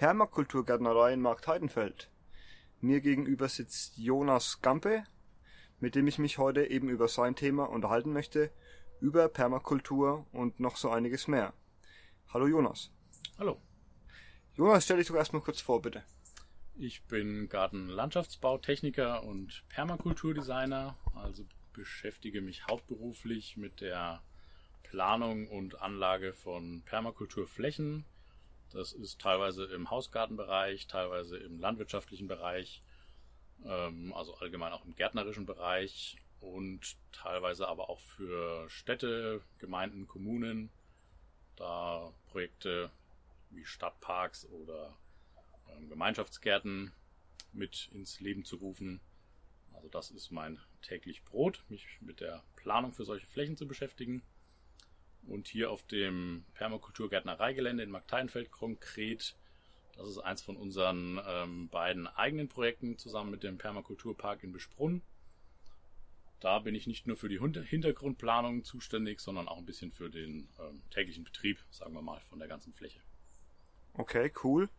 Permakulturgärtnerei in Marktheidenfeld. Mir gegenüber sitzt Jonas Gampe, mit dem ich mich heute eben über sein Thema unterhalten möchte, über Permakultur und noch so einiges mehr. Hallo Jonas. Hallo. Jonas, stell dich doch erstmal kurz vor, bitte. Ich bin Gartenlandschaftsbautechniker und Permakulturdesigner, also beschäftige mich hauptberuflich mit der Planung und Anlage von Permakulturflächen. Das ist teilweise im Hausgartenbereich, teilweise im landwirtschaftlichen Bereich, ähm, also allgemein auch im gärtnerischen Bereich und teilweise aber auch für Städte, Gemeinden, Kommunen, da Projekte wie Stadtparks oder ähm, Gemeinschaftsgärten mit ins Leben zu rufen. Also das ist mein täglich Brot, mich mit der Planung für solche Flächen zu beschäftigen. Und hier auf dem Permakulturgärtnereigelände in Markteinfeld konkret, das ist eins von unseren ähm, beiden eigenen Projekten zusammen mit dem Permakulturpark in Besprunn. Da bin ich nicht nur für die Hintergrundplanung zuständig, sondern auch ein bisschen für den ähm, täglichen Betrieb, sagen wir mal, von der ganzen Fläche. Okay, cool.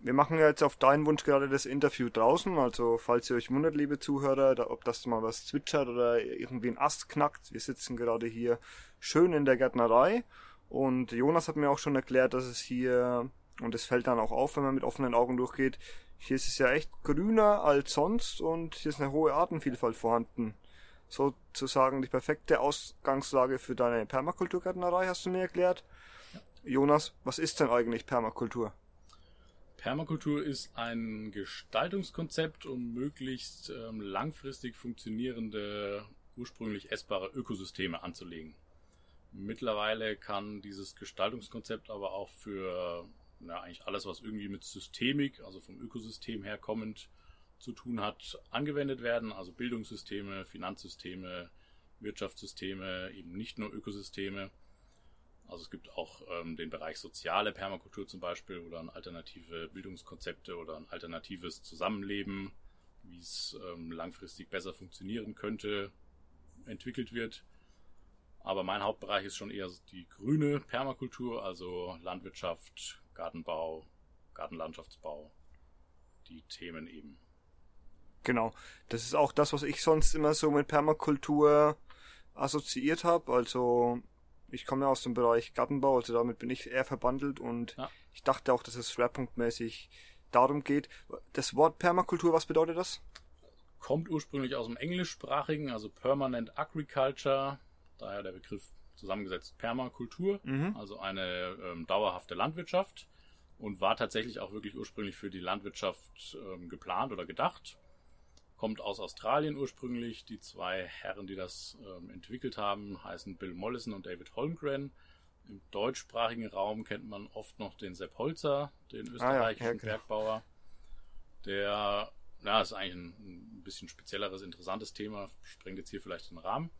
Wir machen ja jetzt auf deinen Wunsch gerade das Interview draußen, also falls ihr euch wundert, liebe Zuhörer, da, ob das mal was zwitschert oder irgendwie ein Ast knackt. Wir sitzen gerade hier schön in der Gärtnerei und Jonas hat mir auch schon erklärt, dass es hier, und es fällt dann auch auf, wenn man mit offenen Augen durchgeht, hier ist es ja echt grüner als sonst und hier ist eine hohe Artenvielfalt vorhanden. Sozusagen die perfekte Ausgangslage für deine Permakulturgärtnerei, hast du mir erklärt. Jonas, was ist denn eigentlich Permakultur? Permakultur ist ein Gestaltungskonzept, um möglichst ähm, langfristig funktionierende, ursprünglich essbare Ökosysteme anzulegen. Mittlerweile kann dieses Gestaltungskonzept aber auch für ja, eigentlich alles, was irgendwie mit Systemik, also vom Ökosystem her kommend, zu tun hat, angewendet werden. Also Bildungssysteme, Finanzsysteme, Wirtschaftssysteme, eben nicht nur Ökosysteme. Also es gibt auch ähm, den Bereich soziale Permakultur zum Beispiel oder alternative Bildungskonzepte oder ein alternatives Zusammenleben, wie es ähm, langfristig besser funktionieren könnte, entwickelt wird. Aber mein Hauptbereich ist schon eher die grüne Permakultur, also Landwirtschaft, Gartenbau, Gartenlandschaftsbau, die Themen eben. Genau, das ist auch das, was ich sonst immer so mit Permakultur assoziiert habe. Also ich komme ja aus dem Bereich Gartenbau, also damit bin ich eher verbandelt und ja. ich dachte auch, dass es schwerpunktmäßig darum geht. Das Wort Permakultur, was bedeutet das? Kommt ursprünglich aus dem englischsprachigen, also Permanent Agriculture, daher der Begriff zusammengesetzt Permakultur, mhm. also eine ähm, dauerhafte Landwirtschaft und war tatsächlich auch wirklich ursprünglich für die Landwirtschaft ähm, geplant oder gedacht kommt aus Australien ursprünglich. Die zwei Herren, die das ähm, entwickelt haben, heißen Bill Mollison und David Holmgren. Im deutschsprachigen Raum kennt man oft noch den Sepp Holzer, den österreichischen ah, ja, Bergbauer. Der, ja, ist eigentlich ein, ein, bisschen spezielleres, interessantes Thema, sprengt jetzt hier vielleicht den Rahmen.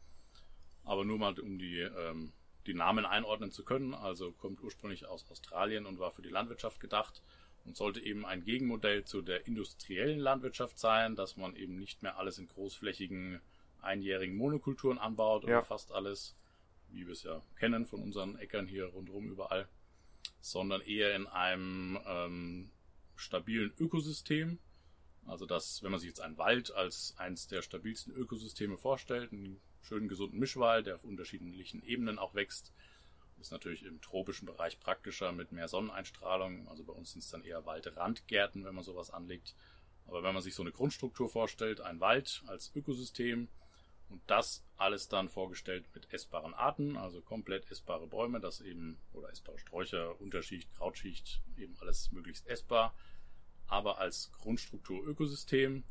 Aber nur mal, um die, ähm, die Namen einordnen zu können. Also kommt ursprünglich aus Australien und war für die Landwirtschaft gedacht und sollte eben ein Gegenmodell zu der industriellen Landwirtschaft sein, dass man eben nicht mehr alles in großflächigen einjährigen Monokulturen anbaut oder ja. fast alles, wie wir es ja kennen von unseren Äckern hier rundherum überall, sondern eher in einem ähm, stabilen Ökosystem. Also dass, wenn man sich jetzt einen Wald als eins der stabilsten Ökosysteme vorstellt, einen schönen gesunden Mischwald, der auf unterschiedlichen Ebenen auch wächst, ist natürlich im tropischen Bereich praktischer mit mehr Sonneneinstrahlung. Also bei uns sind es dann eher Waldrandgärten, wenn man sowas anlegt. Aber wenn man sich so eine Grundstruktur vorstellt, ein Wald als Ökosystem und das alles dann vorgestellt mit essbaren Arten, also komplett essbare Bäume, das eben, oder essbare Sträucher, Unterschicht, Krautschicht, eben alles möglichst essbar, aber als Grundstruktur Ökosystem.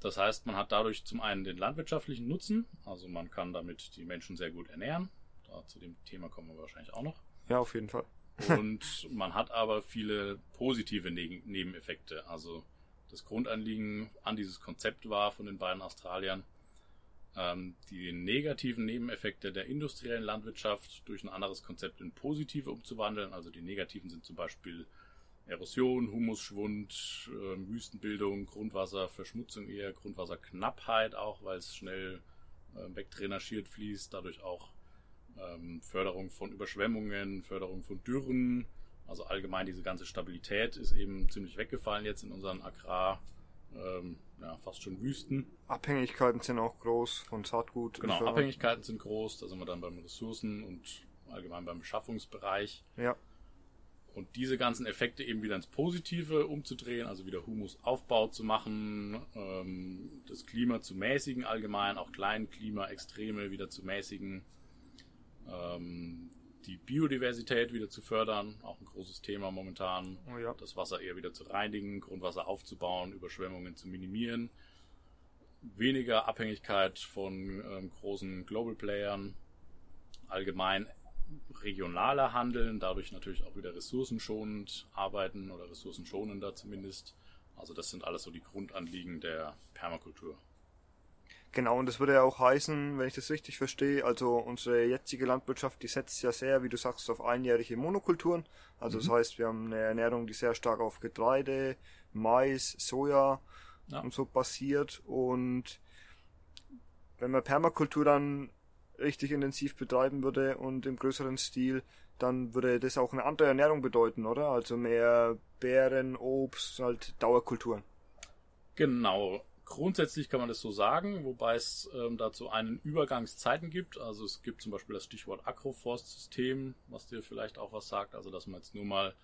Das heißt, man hat dadurch zum einen den landwirtschaftlichen Nutzen, also man kann damit die Menschen sehr gut ernähren, da, zu dem Thema kommen wir wahrscheinlich auch noch. Ja, auf jeden Fall. und man hat aber viele positive ne Nebeneffekte. Also das Grundanliegen an dieses Konzept war von den beiden Australiern, ähm, die negativen Nebeneffekte der industriellen Landwirtschaft durch ein anderes Konzept in positive umzuwandeln. Also die negativen sind zum Beispiel Erosion, Humusschwund, äh, Wüstenbildung, Grundwasserverschmutzung eher, Grundwasserknappheit auch, weil es schnell äh, wegdrainagiert fließt, dadurch auch ähm, Förderung von Überschwemmungen, Förderung von Dürren, also allgemein diese ganze Stabilität ist eben ziemlich weggefallen jetzt in unseren Agrar, ähm, ja, fast schon Wüsten. Abhängigkeiten sind auch groß von Saatgut. Genau, Abhängigkeiten sind groß, da sind wir dann beim Ressourcen und allgemein beim Beschaffungsbereich. Ja. Und diese ganzen Effekte eben wieder ins Positive umzudrehen, also wieder Humusaufbau zu machen, ähm, das Klima zu mäßigen allgemein, auch Kleinklimaextreme wieder zu mäßigen, ähm, die Biodiversität wieder zu fördern, auch ein großes Thema momentan. Oh ja. Das Wasser eher wieder zu reinigen, Grundwasser aufzubauen, Überschwemmungen zu minimieren, weniger Abhängigkeit von ähm, großen Global Playern, allgemein regionaler handeln, dadurch natürlich auch wieder ressourcenschonend arbeiten oder ressourcenschonender zumindest. Also das sind alles so die Grundanliegen der Permakultur. Genau, und das würde ja auch heißen, wenn ich das richtig verstehe, also unsere jetzige Landwirtschaft, die setzt ja sehr, wie du sagst, auf einjährige Monokulturen. Also mhm. das heißt, wir haben eine Ernährung, die sehr stark auf Getreide, Mais, Soja ja. und so basiert. Und wenn man Permakultur dann richtig intensiv betreiben würde und im größeren Stil, dann würde das auch eine andere Ernährung bedeuten, oder? Also mehr Beeren, Obst, halt Dauerkulturen. Genau. Grundsätzlich kann man das so sagen, wobei es ähm, dazu einen Übergangszeiten gibt. Also es gibt zum Beispiel das Stichwort Agroforstsystem, was dir vielleicht auch was sagt. Also dass man jetzt nur mal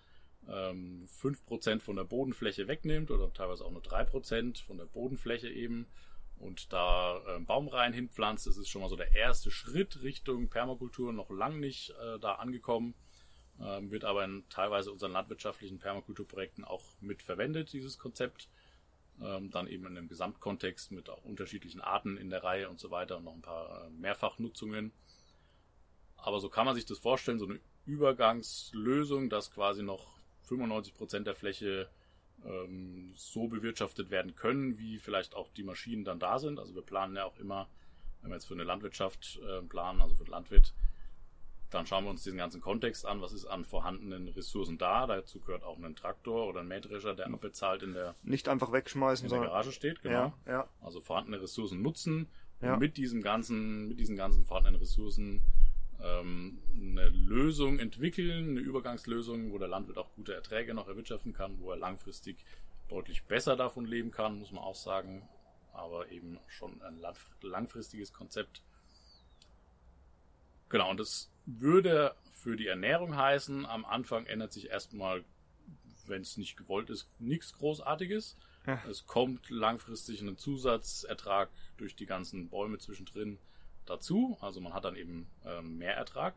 ähm, 5% von der Bodenfläche wegnimmt oder teilweise auch nur 3% von der Bodenfläche eben und da äh, Baumreihen hinpflanzt. Das ist schon mal so der erste Schritt Richtung Permakultur, noch lang nicht äh, da angekommen. Ähm, wird aber in teilweise unseren landwirtschaftlichen Permakulturprojekten auch mit verwendet, dieses Konzept ähm, dann eben in einem Gesamtkontext mit auch unterschiedlichen Arten in der Reihe und so weiter und noch ein paar äh, Mehrfachnutzungen. Aber so kann man sich das vorstellen, so eine Übergangslösung, dass quasi noch 95 Prozent der Fläche ähm, so bewirtschaftet werden können, wie vielleicht auch die Maschinen dann da sind. Also wir planen ja auch immer, wenn wir jetzt für eine Landwirtschaft äh, planen, also für den Landwirt, dann schauen wir uns diesen ganzen Kontext an, was ist an vorhandenen Ressourcen da. Dazu gehört auch ein Traktor oder ein Mähdrescher, der abbezahlt in der nicht einfach wegschmeißen, in der Garage steht, genau. Ja, ja. Also vorhandene Ressourcen nutzen ja. und mit diesem ganzen, mit diesen ganzen vorhandenen Ressourcen ähm, eine Lösung entwickeln, eine Übergangslösung, wo der Landwirt auch gute Erträge noch erwirtschaften kann, wo er langfristig deutlich besser davon leben kann, muss man auch sagen. Aber eben schon ein langfristiges Konzept. Genau, und das würde für die Ernährung heißen, am Anfang ändert sich erstmal, wenn es nicht gewollt ist, nichts Großartiges. Ja. Es kommt langfristig ein Zusatzertrag durch die ganzen Bäume zwischendrin dazu. Also man hat dann eben ähm, mehr Ertrag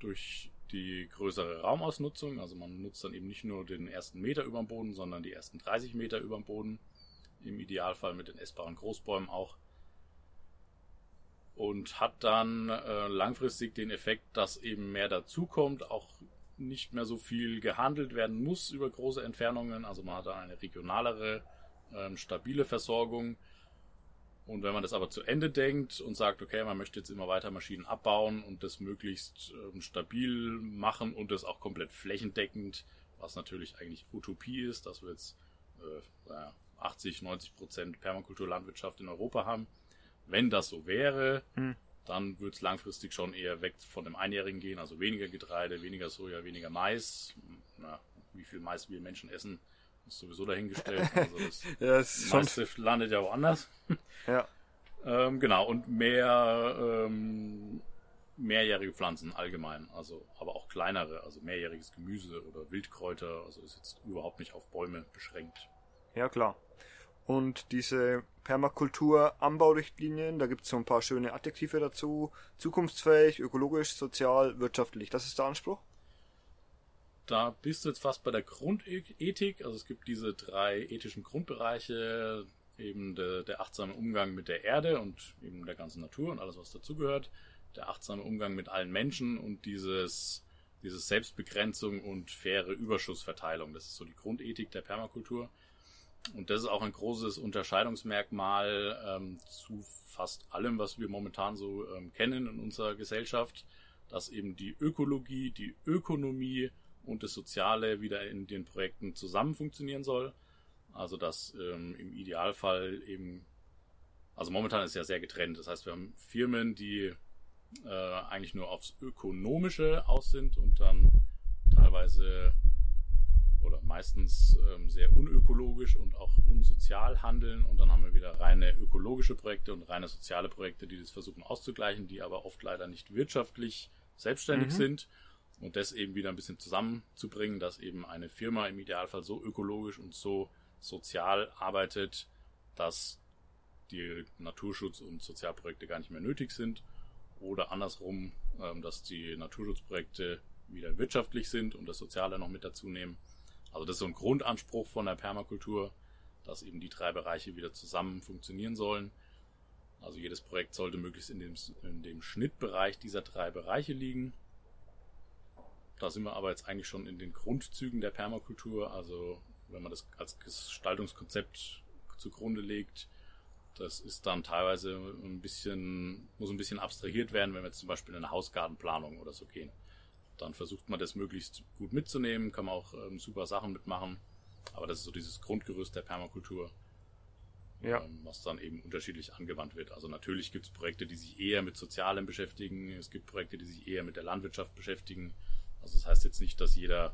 durch die größere Raumausnutzung. Also man nutzt dann eben nicht nur den ersten Meter über dem Boden, sondern die ersten 30 Meter über dem Boden. Im Idealfall mit den essbaren Großbäumen auch und hat dann äh, langfristig den Effekt, dass eben mehr dazukommt, auch nicht mehr so viel gehandelt werden muss über große Entfernungen. Also man hat dann eine regionalere, ähm, stabile Versorgung. Und wenn man das aber zu Ende denkt und sagt, okay, man möchte jetzt immer weiter Maschinen abbauen und das möglichst ähm, stabil machen und das auch komplett flächendeckend, was natürlich eigentlich Utopie ist, dass wir jetzt äh, 80, 90 Prozent Permakulturlandwirtschaft in Europa haben, wenn das so wäre, hm. dann würde es langfristig schon eher weg von dem Einjährigen gehen, also weniger Getreide, weniger Soja, weniger Mais. Na, wie viel Mais wir Menschen essen, ist sowieso dahingestellt. Also das, ja, das meiste schon... landet ja woanders. ja. Ähm, genau, und mehr ähm, mehrjährige Pflanzen allgemein, also aber auch kleinere, also mehrjähriges Gemüse oder Wildkräuter, also ist jetzt überhaupt nicht auf Bäume beschränkt. Ja, klar. Und diese Permakultur-Anbaurichtlinien, da gibt es so ein paar schöne Adjektive dazu. Zukunftsfähig, ökologisch, sozial, wirtschaftlich. Das ist der Anspruch? Da bist du jetzt fast bei der Grundethik. Also es gibt diese drei ethischen Grundbereiche, eben der, der achtsame Umgang mit der Erde und eben der ganzen Natur und alles, was dazugehört. Der achtsame Umgang mit allen Menschen und dieses diese Selbstbegrenzung und faire Überschussverteilung. Das ist so die Grundethik der Permakultur. Und das ist auch ein großes Unterscheidungsmerkmal ähm, zu fast allem, was wir momentan so ähm, kennen in unserer Gesellschaft, dass eben die Ökologie, die Ökonomie und das Soziale wieder in den Projekten zusammen funktionieren soll. Also dass ähm, im Idealfall eben, also momentan ist ja sehr getrennt. Das heißt, wir haben Firmen, die äh, eigentlich nur aufs Ökonomische aus sind und dann teilweise oder meistens ähm, sehr unökologisch und auch unsozial handeln. Und dann haben wir wieder reine ökologische Projekte und reine soziale Projekte, die das versuchen auszugleichen, die aber oft leider nicht wirtschaftlich selbstständig mhm. sind. Und das eben wieder ein bisschen zusammenzubringen, dass eben eine Firma im Idealfall so ökologisch und so sozial arbeitet, dass die Naturschutz- und Sozialprojekte gar nicht mehr nötig sind. Oder andersrum, ähm, dass die Naturschutzprojekte wieder wirtschaftlich sind und das Soziale noch mit dazu nehmen. Also das ist so ein Grundanspruch von der Permakultur, dass eben die drei Bereiche wieder zusammen funktionieren sollen. Also jedes Projekt sollte möglichst in dem, in dem Schnittbereich dieser drei Bereiche liegen. Da sind wir aber jetzt eigentlich schon in den Grundzügen der Permakultur. Also wenn man das als Gestaltungskonzept zugrunde legt, das ist dann teilweise ein bisschen, muss ein bisschen abstrahiert werden, wenn wir jetzt zum Beispiel in eine Hausgartenplanung oder so gehen dann versucht man das möglichst gut mitzunehmen, kann man auch ähm, super Sachen mitmachen. Aber das ist so dieses Grundgerüst der Permakultur, ja. ähm, was dann eben unterschiedlich angewandt wird. Also natürlich gibt es Projekte, die sich eher mit Sozialem beschäftigen, es gibt Projekte, die sich eher mit der Landwirtschaft beschäftigen. Also das heißt jetzt nicht, dass jeder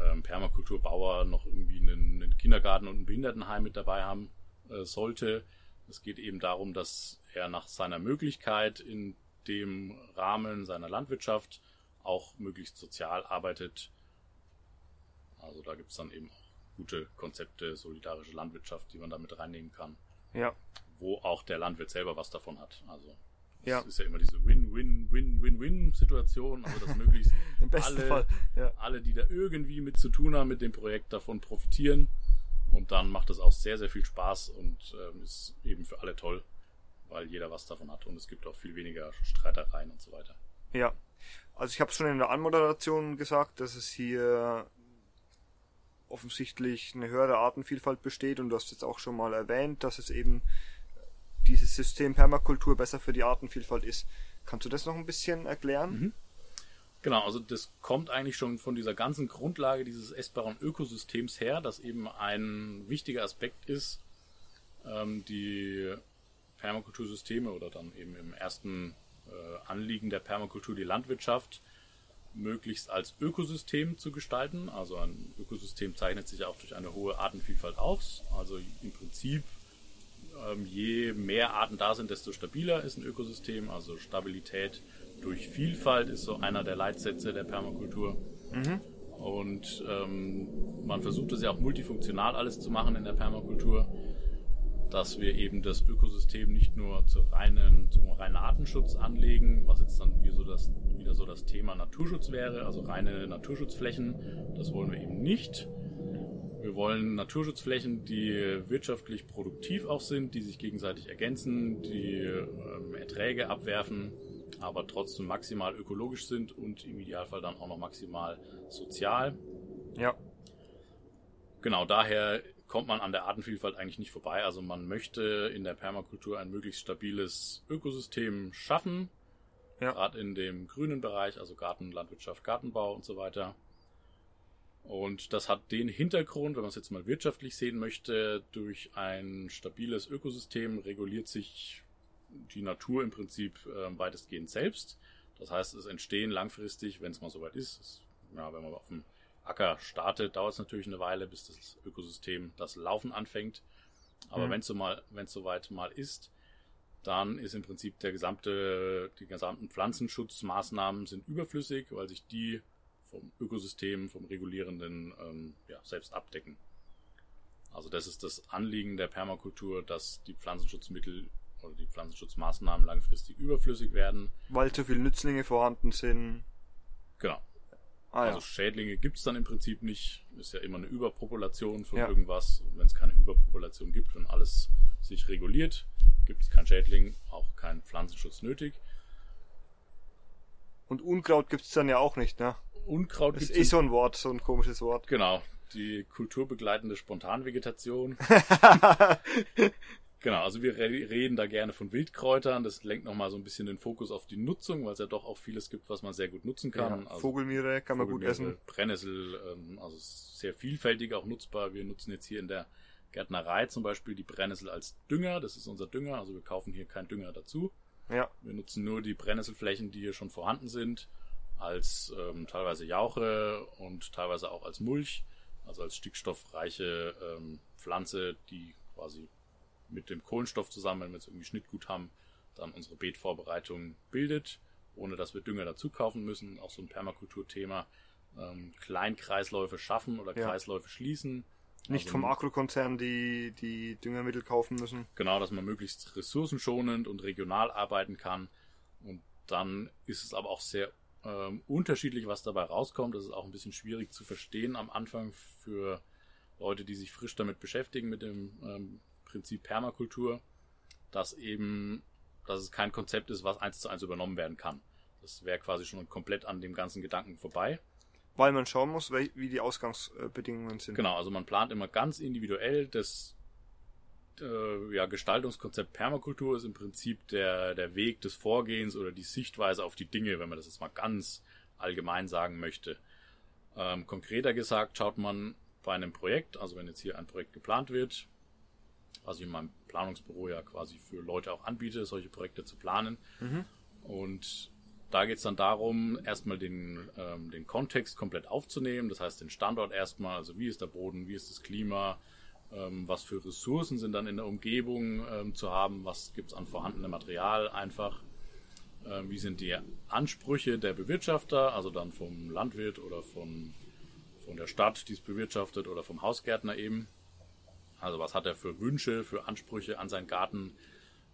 ähm, Permakulturbauer noch irgendwie einen, einen, Kindergarten und ein Behindertenheim mit dabei haben äh, sollte. Es geht eben darum, dass er nach seiner Möglichkeit in dem Rahmen seiner Landwirtschaft auch möglichst sozial arbeitet. Also da gibt es dann eben auch gute Konzepte, solidarische Landwirtschaft, die man da mit reinnehmen kann. Ja. Wo auch der Landwirt selber was davon hat. Also das ja. ist ja immer diese Win-Win-Win-Win-Win-Situation, also dass möglichst alle, ja. alle, die da irgendwie mit zu tun haben mit dem Projekt, davon profitieren. Und dann macht es auch sehr, sehr viel Spaß und ähm, ist eben für alle toll, weil jeder was davon hat und es gibt auch viel weniger Streitereien und so weiter. Ja, also ich habe schon in der Anmoderation gesagt, dass es hier offensichtlich eine höhere Artenvielfalt besteht und du hast jetzt auch schon mal erwähnt, dass es eben dieses System Permakultur besser für die Artenvielfalt ist. Kannst du das noch ein bisschen erklären? Mhm. Genau, also das kommt eigentlich schon von dieser ganzen Grundlage dieses essbaren Ökosystems her, dass eben ein wichtiger Aspekt ist, ähm, die Permakultursysteme oder dann eben im ersten Anliegen der Permakultur, die Landwirtschaft möglichst als Ökosystem zu gestalten. Also ein Ökosystem zeichnet sich auch durch eine hohe Artenvielfalt aus. Also im Prinzip, ähm, je mehr Arten da sind, desto stabiler ist ein Ökosystem. Also Stabilität durch Vielfalt ist so einer der Leitsätze der Permakultur. Mhm. Und ähm, man versucht es ja auch multifunktional alles zu machen in der Permakultur dass wir eben das Ökosystem nicht nur zu reinen, zum reinen Artenschutz anlegen, was jetzt dann wieder so, das, wieder so das Thema Naturschutz wäre, also reine Naturschutzflächen. Das wollen wir eben nicht. Wir wollen Naturschutzflächen, die wirtschaftlich produktiv auch sind, die sich gegenseitig ergänzen, die ähm, Erträge abwerfen, aber trotzdem maximal ökologisch sind und im Idealfall dann auch noch maximal sozial. Ja. Genau, daher kommt man an der Artenvielfalt eigentlich nicht vorbei. Also man möchte in der Permakultur ein möglichst stabiles Ökosystem schaffen. Ja. Gerade in dem grünen Bereich, also Garten, Landwirtschaft, Gartenbau und so weiter. Und das hat den Hintergrund, wenn man es jetzt mal wirtschaftlich sehen möchte, durch ein stabiles Ökosystem reguliert sich die Natur im Prinzip äh, weitestgehend selbst. Das heißt, es entstehen langfristig, wenn es mal soweit ist, ist ja, wenn man auf dem Acker startet, dauert es natürlich eine Weile, bis das Ökosystem das Laufen anfängt. Aber mhm. wenn es so mal, wenn es soweit mal ist, dann ist im Prinzip der gesamte, die gesamten Pflanzenschutzmaßnahmen sind überflüssig, weil sich die vom Ökosystem, vom Regulierenden ähm, ja, selbst abdecken. Also das ist das Anliegen der Permakultur, dass die Pflanzenschutzmittel oder die Pflanzenschutzmaßnahmen langfristig überflüssig werden. Weil zu viele Nützlinge vorhanden sind. Genau. Ah, also ja. Schädlinge gibt es dann im Prinzip nicht. Ist ja immer eine Überpopulation von ja. irgendwas. Und wenn es keine Überpopulation gibt und alles sich reguliert, gibt es keinen Schädling, auch keinen Pflanzenschutz nötig. Und Unkraut gibt es dann ja auch nicht, ne? Unkraut ist so ein Wort, so ein komisches Wort. Genau, die kulturbegleitende Spontanvegetation. genau, also wir re reden da gerne von Wildkräutern. Das lenkt nochmal so ein bisschen den Fokus auf die Nutzung, weil es ja doch auch vieles gibt, was man sehr gut nutzen kann. Ja, also Vogelmiere kann man gut essen. Brennnessel, ähm, also sehr vielfältig auch nutzbar. Wir nutzen jetzt hier in der Gärtnerei zum Beispiel die Brennnessel als Dünger. Das ist unser Dünger, also wir kaufen hier keinen Dünger dazu. Ja, Wir nutzen nur die Brennnesselflächen, die hier schon vorhanden sind, als ähm, teilweise Jauche und teilweise auch als Mulch, also als stickstoffreiche ähm, Pflanze, die quasi mit dem Kohlenstoff zusammen, wenn wir jetzt irgendwie Schnittgut haben, dann unsere Beetvorbereitung bildet, ohne dass wir Dünger dazu kaufen müssen. Auch so ein Permakulturthema. Ähm, Kleinkreisläufe schaffen oder Ja. Kreisläufe schließen. nicht Also vom Agrokonzern die, die Düngermittel kaufen müssen. Genau, dass man möglichst ressourcenschonend und regional arbeiten kann. Und dann ist es aber auch sehr ähm, unterschiedlich, was dabei rauskommt. Das ist auch ein bisschen schwierig zu verstehen am Anfang für Leute, die sich frisch damit beschäftigen, mit dem ähm, Prinzip Permakultur, dass eben, dass es kein Konzept ist, was eins zu eins übernommen werden kann. Das wäre quasi schon komplett an dem ganzen Gedanken vorbei. Weil man schauen muss, wie die Ausgangsbedingungen sind. Genau, also man plant immer ganz individuell. Das äh, ja, Gestaltungskonzept Permakultur ist im Prinzip der, der Weg des Vorgehens oder die Sichtweise auf die Dinge, wenn man das jetzt mal ganz allgemein sagen möchte. Ähm, konkreter gesagt schaut man bei einem Projekt, also wenn jetzt hier ein Projekt geplant wird, was ich in meinem Planungsbüro ja quasi für Leute auch anbiete, solche Projekte zu planen. Und da geht es dann darum, erstmal den, ähm, den Kontext komplett aufzunehmen, das heißt den Standort erstmal, also wie ist der Boden, wie ist das Klima, ähm, was für Ressourcen sind dann in der Umgebung ähm, zu haben, was gibt's an vorhandenem Material einfach, ähm, wie sind die Ansprüche der Bewirtschafter, also dann vom Landwirt oder von, von der Stadt, die es bewirtschaftet oder vom Hausgärtner eben. Also was hat er für Wünsche, für Ansprüche an seinen Garten,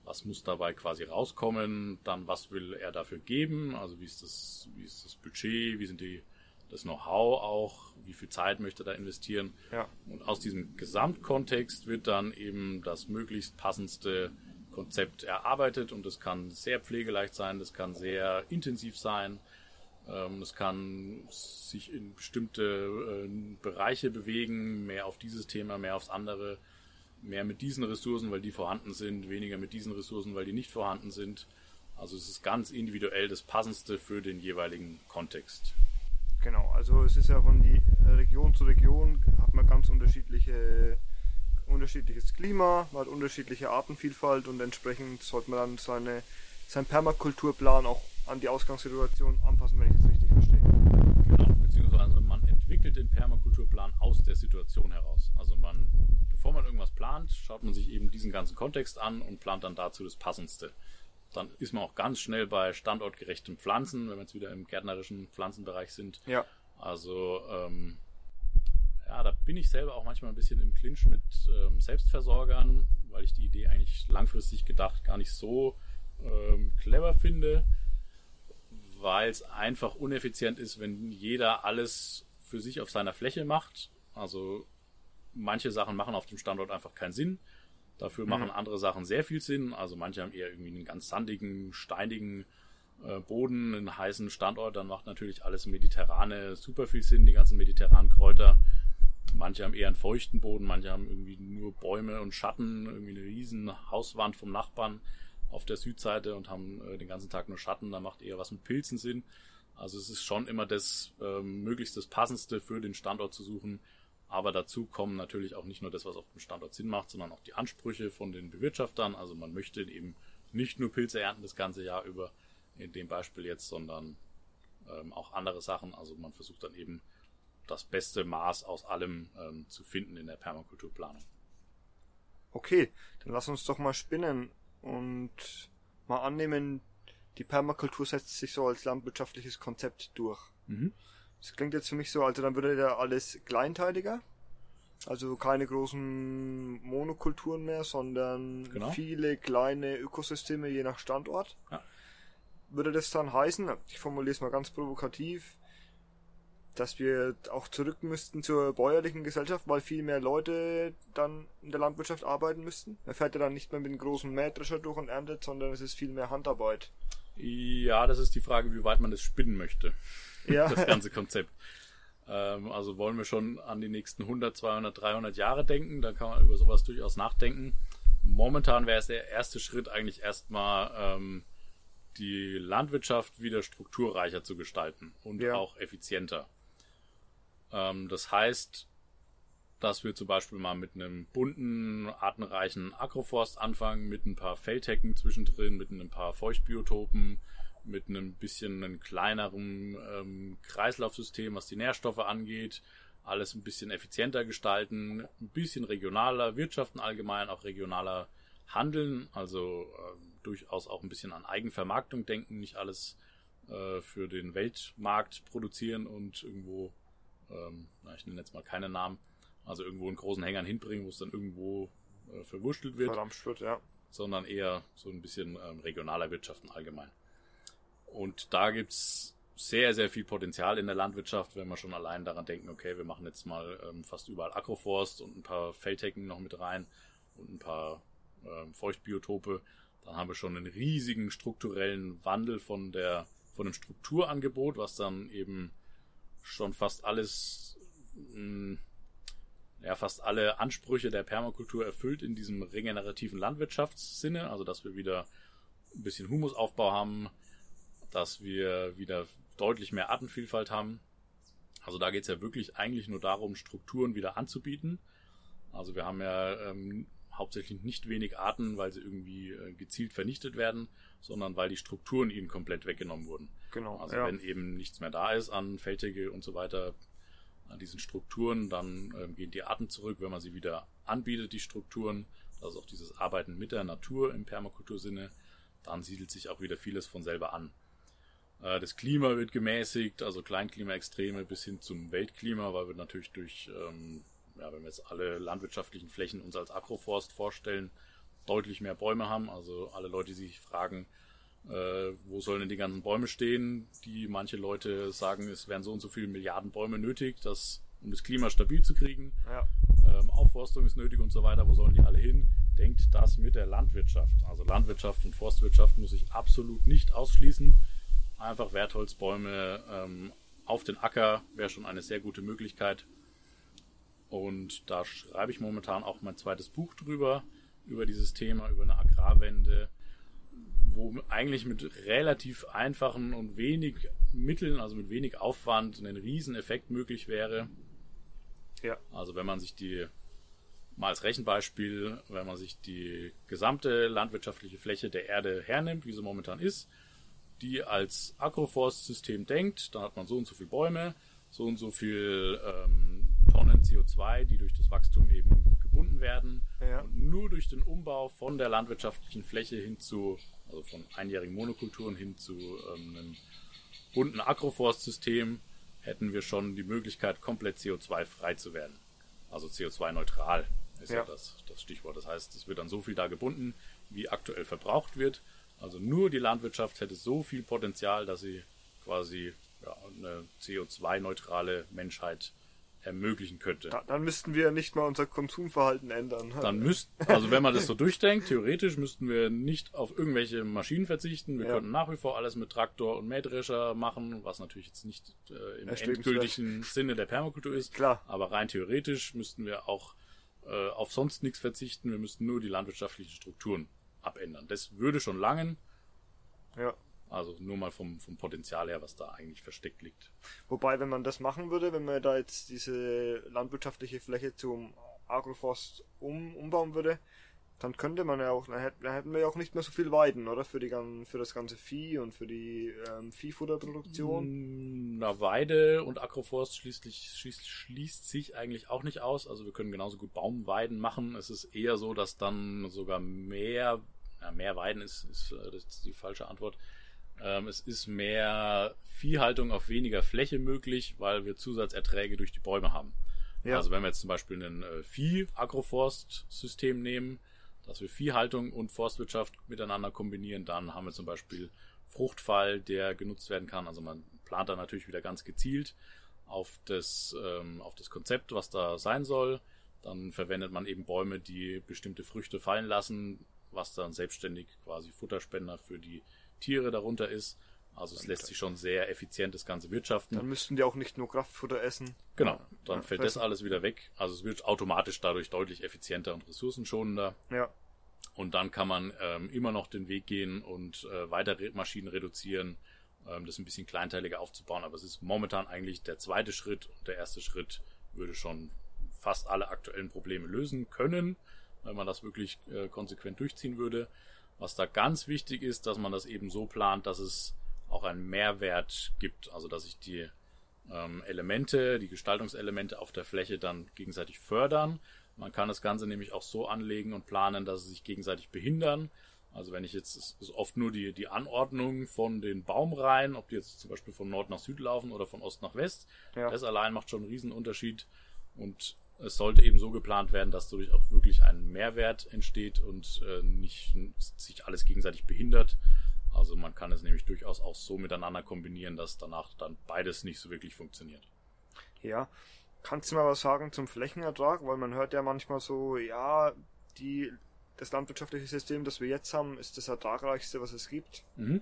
was muss dabei quasi rauskommen, dann was will er dafür geben, also wie ist das, wie ist das Budget, wie sind die, das Know-how auch, wie viel Zeit möchte er da investieren. Ja. Und aus diesem Gesamtkontext wird dann eben das möglichst passendste Konzept erarbeitet. Und das kann sehr pflegeleicht sein, das kann sehr intensiv sein, es kann sich in bestimmte äh, Bereiche bewegen, mehr auf dieses Thema, mehr aufs andere, mehr mit diesen Ressourcen, weil die vorhanden sind, weniger mit diesen Ressourcen, weil die nicht vorhanden sind. Also es ist ganz individuell das Passendste für den jeweiligen Kontext. Genau, also es ist ja von die Region zu Region hat man ganz unterschiedliche unterschiedliches Klima, man hat unterschiedliche Artenvielfalt und entsprechend sollte man dann seine seinen Permakulturplan auch an die Ausgangssituation anpassen, wenn ich das richtig verstehe. Genau, beziehungsweise man entwickelt den Permakulturplan aus der Situation heraus. Also man, bevor man irgendwas plant, schaut man sich eben diesen ganzen Kontext an und plant dann dazu das Passendste. Dann ist man auch ganz schnell bei standortgerechten Pflanzen, wenn wir jetzt wieder im gärtnerischen Pflanzenbereich sind. Ja, Also ähm, ja, da bin ich selber auch manchmal ein bisschen im Clinch mit ähm, Selbstversorgern, weil ich die Idee eigentlich langfristig gedacht gar nicht so ähm, clever finde, weil es einfach uneffizient ist, wenn jeder alles für sich auf seiner Fläche macht. Also manche Sachen machen auf dem Standort einfach keinen Sinn. Dafür machen andere Sachen sehr viel Sinn. Also manche haben eher irgendwie einen ganz sandigen, steinigen äh, Boden, einen heißen Standort. Dann macht natürlich alles Mediterrane super viel Sinn, die ganzen mediterranen Kräuter. Manche haben eher einen feuchten Boden, manche haben irgendwie nur Bäume und Schatten, irgendwie eine riesen Hauswand vom Nachbarn auf der Südseite und haben äh, den ganzen Tag nur Schatten. Da macht eher was mit Pilzen Sinn. Also es ist schon immer das ähm, möglichst das Passendste für den Standort zu suchen. Aber dazu kommen natürlich auch nicht nur das, was auf dem Standort Sinn macht, sondern auch die Ansprüche von den Bewirtschaftern. Also man möchte eben nicht nur Pilze ernten das ganze Jahr über, in dem Beispiel jetzt, sondern ähm, auch andere Sachen. Also man versucht dann eben das beste Maß aus allem ähm, zu finden in der Permakulturplanung. okay, dann lass uns doch mal spinnen und mal annehmen, die Permakultur setzt sich so als landwirtschaftliches Konzept durch. Mhm. Das klingt jetzt für mich so, also dann würde ja alles kleinteiliger. Also keine großen Monokulturen mehr, sondern Genau. viele kleine Ökosysteme je nach Standort. Ja. Würde das dann heißen, ich formuliere es mal ganz provokativ, dass wir auch zurück müssten zur bäuerlichen Gesellschaft, weil viel mehr Leute dann in der Landwirtschaft arbeiten müssten? Man fährt ja dann nicht mehr mit einem großen Mähdrescher durch und erntet, sondern es ist viel mehr Handarbeit. Ja, das ist die Frage, wie weit man das spinnen möchte. ja. das ganze Konzept. Ähm, also wollen wir schon an die nächsten 100, 200, 300 Jahre denken, dann kann man über sowas durchaus nachdenken. Momentan wäre es der erste Schritt eigentlich erstmal ähm, die Landwirtschaft wieder strukturreicher zu gestalten und ja. auch effizienter. Ähm, das heißt, dass wir zum Beispiel mal mit einem bunten, artenreichen Agroforst anfangen, mit ein paar Feldhecken zwischendrin, mit ein paar Feuchtbiotopen, mit einem bisschen einem kleineren ähm, Kreislaufsystem, was die Nährstoffe angeht, alles ein bisschen effizienter gestalten, ein bisschen regionaler wirtschaften allgemein, auch regionaler handeln, also äh, durchaus auch ein bisschen an Eigenvermarktung denken, nicht alles äh, für den Weltmarkt produzieren und irgendwo, ähm, na, ich nenne jetzt mal keine Namen, also irgendwo in großen Hängern hinbringen, wo es dann irgendwo äh, verwurschtelt wird, wird ja. sondern eher so ein bisschen ähm, regionaler Wirtschaften allgemein. Und da gibt's sehr, sehr viel Potenzial in der Landwirtschaft, wenn wir schon allein daran denken, okay, wir machen jetzt mal ähm, fast überall Agroforst und ein paar Feldhecken noch mit rein und ein paar ähm, Feuchtbiotope, dann haben wir schon einen riesigen strukturellen Wandel von der von dem Strukturangebot, was dann eben schon fast alles mh, hm, ja fast alle Ansprüche der Permakultur erfüllt in diesem regenerativen Landwirtschaftssinne, also dass wir wieder ein bisschen Humusaufbau haben, dass wir wieder deutlich mehr Artenvielfalt haben. Also da geht es ja wirklich eigentlich nur darum, Strukturen wieder anzubieten. Also wir haben ja ähm, hauptsächlich nicht wenig Arten, weil sie irgendwie äh, gezielt vernichtet werden, sondern weil die Strukturen ihnen komplett weggenommen wurden. Genau. Also ja. wenn eben nichts mehr da ist an Feldhecke und so weiter, an diesen Strukturen, dann ähm, gehen die Arten zurück, wenn man sie wieder anbietet, die Strukturen. Das ist auch dieses Arbeiten mit der Natur im Permakultursinne. Dann siedelt sich auch wieder vieles von selber an. Äh, das Klima wird gemäßigt, also Kleinklimaextreme bis hin zum Weltklima, weil wir natürlich durch ähm, ja, wenn wir jetzt alle landwirtschaftlichen Flächen uns als Agroforst vorstellen, deutlich mehr Bäume haben. Also alle Leute, die sich fragen, äh, wo sollen denn die ganzen Bäume stehen, die manche Leute sagen, es wären so und so viele Milliarden Bäume nötig, dass, um das Klima stabil zu kriegen. Ja. Ähm, Aufforstung ist nötig und so weiter. Wo sollen die alle hin? Denkt das mit der Landwirtschaft. Also Landwirtschaft und Forstwirtschaft muss ich absolut nicht ausschließen. Einfach Wertholzbäume ähm, auf den Acker wäre schon eine sehr gute Möglichkeit. Und da schreibe ich momentan auch mein zweites Buch drüber, über dieses Thema, über eine Agrarwende, wo eigentlich mit relativ einfachen und wenig Mitteln, also mit wenig Aufwand, ein Rieseneffekt möglich wäre. Ja. Also wenn man sich die, mal als Rechenbeispiel, wenn man sich die gesamte landwirtschaftliche Fläche der Erde hernimmt, wie sie momentan ist, die als Agroforstsystem denkt, dann hat man so und so viele Bäume, so und so viel ähm, Tonnen CO2, die durch das Wachstum eben gebunden werden. Ja. Und nur durch den Umbau von der landwirtschaftlichen Fläche hin zu, also von einjährigen Monokulturen hin zu ähm, einem bunten Agroforstsystem, hätten wir schon die Möglichkeit, komplett CO2-frei zu werden. Also CO2-neutral ist ja, ja das, das Stichwort. Das heißt, es wird dann so viel da gebunden, wie aktuell verbraucht wird. Also nur die Landwirtschaft hätte so viel Potenzial, dass sie quasi ja, eine CO2-neutrale Menschheit ermöglichen könnte. Da, dann müssten wir nicht mal unser Konsumverhalten ändern. Dann müssten, also wenn man das so durchdenkt, theoretisch müssten wir nicht auf irgendwelche Maschinen verzichten. Wir ja. könnten nach wie vor alles mit Traktor und Mähdrescher machen, was natürlich jetzt nicht äh, im endgültigen Sinne der Permakultur ist. Klar. Aber rein theoretisch müssten wir auch äh, auf sonst nichts verzichten. Wir müssten nur die landwirtschaftlichen Strukturen abändern. Das würde schon langen. Ja. Also nur mal vom, vom Potenzial her, was da eigentlich versteckt liegt. Wobei, wenn man das machen würde, wenn man da jetzt diese landwirtschaftliche Fläche zum Agroforst um, umbauen würde, dann könnte man ja auch, dann hätten, wir ja auch nicht mehr so viel Weiden, oder? Für, die, für das ganze Vieh und für die ähm, Viehfutterproduktion. Mm, na, Weide und Agroforst schließlich, schließt, schließt sich eigentlich auch nicht aus. Also wir können genauso gut Baumweiden machen. Es ist eher so, dass dann sogar mehr, ja, mehr Weiden ist, ist, äh, das ist die falsche Antwort ähm, es ist mehr Viehhaltung auf weniger Fläche möglich, weil wir Zusatzerträge durch die Bäume haben. Ja. Also wenn wir jetzt zum Beispiel ein äh, Vieh-Agroforst-System nehmen, dass wir Viehhaltung und Forstwirtschaft miteinander kombinieren, dann haben wir zum Beispiel Fruchtfall, der genutzt werden kann. Also man plant da natürlich wieder ganz gezielt auf das, ähm, auf das Konzept, was da sein soll. Dann verwendet man eben Bäume, die bestimmte Früchte fallen lassen, was dann selbstständig quasi Futterspender für die Tiere darunter ist. Also es lässt sich schon sehr effizient das Ganze wirtschaften. Dann müssten die auch nicht nur Kraftfutter essen. Genau, dann Ja, fällt das alles wieder weg. Also es wird automatisch dadurch deutlich effizienter und ressourcenschonender. Ja, Und dann kann man ähm, immer noch den Weg gehen und äh, weiter Maschinen reduzieren, ähm, das ein bisschen kleinteiliger aufzubauen. Aber es ist momentan eigentlich der zweite Schritt und der erste Schritt würde schon fast alle aktuellen Probleme lösen können, wenn man das wirklich äh, konsequent durchziehen würde. Was da ganz wichtig ist, dass man das eben so plant, dass es auch einen Mehrwert gibt, also dass sich die ähm, Elemente, die Gestaltungselemente auf der Fläche dann gegenseitig fördern. Man kann das Ganze nämlich auch so anlegen und planen, dass sie sich gegenseitig behindern. Also wenn ich jetzt, es ist oft nur die, die Anordnung von den Baumreihen, ob die jetzt zum Beispiel von Nord nach Süd laufen oder von Ost nach West. Ja. Das allein macht schon einen Riesenunterschied. Und es sollte eben so geplant werden, dass dadurch auch wirklich ein Mehrwert entsteht und äh, nicht sich alles gegenseitig behindert. Also man kann es nämlich durchaus auch so miteinander kombinieren, dass danach dann beides nicht so wirklich funktioniert. ja. Kannst du mal was sagen zum Flächenertrag? Weil man hört ja manchmal so, ja, die, das landwirtschaftliche System, das wir jetzt haben, ist das ertragreichste, was es gibt. Mhm.